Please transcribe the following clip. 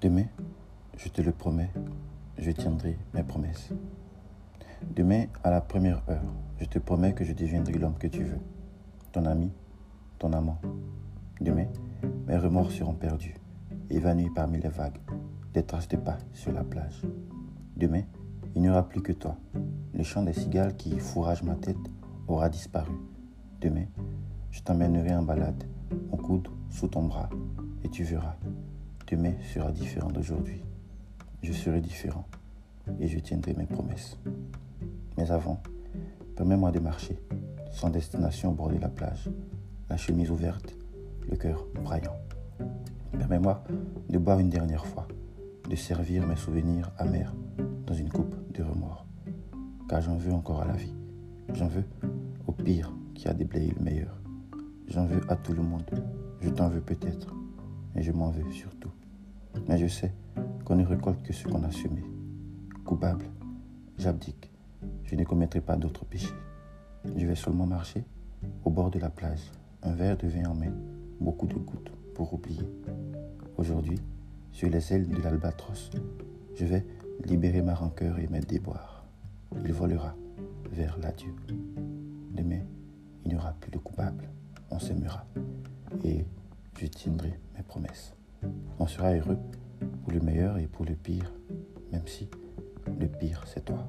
Demain, je te le promets, je tiendrai mes promesses. Demain, à la première heure, je te promets que je deviendrai l'homme que tu veux, ton ami, ton amant. Demain, mes remords seront perdus, évanouis parmi les vagues, des traces de pas sur la plage. Demain, il n'y aura plus que toi. Le chant des cigales qui fourrage ma tête aura disparu. Demain, je t'emmènerai en balade, mon coude sous ton bras, et tu verras. Demain sera différent d'aujourd'hui. Je serai différent et je tiendrai mes promesses. Mais avant, permets-moi de marcher, sans destination au bord de la plage, la chemise ouverte, le cœur braillant. Permets-moi de boire une dernière fois, de servir mes souvenirs amers dans une coupe de remords. Car j'en veux encore à la vie. J'en veux au pire qui a déblayé le meilleur. J'en veux à tout le monde. Je t'en veux peut-être, mais je m'en veux surtout. Mais je sais qu'on ne récolte que ce qu'on a semé. Coupable, j'abdique. Je ne commettrai pas d'autres péchés. Je vais seulement marcher au bord de la plage, un verre de vin en main, beaucoup de gouttes pour oublier. Aujourd'hui, sur les ailes de l'albatros, je vais libérer ma rancœur et mes déboires. Il volera vers l'adieu. Demain, il n'y aura plus de coupable. On s'aimera. Et je tiendrai mes promesses. On sera heureux pour le meilleur et pour le pire, même si le pire, c'est toi.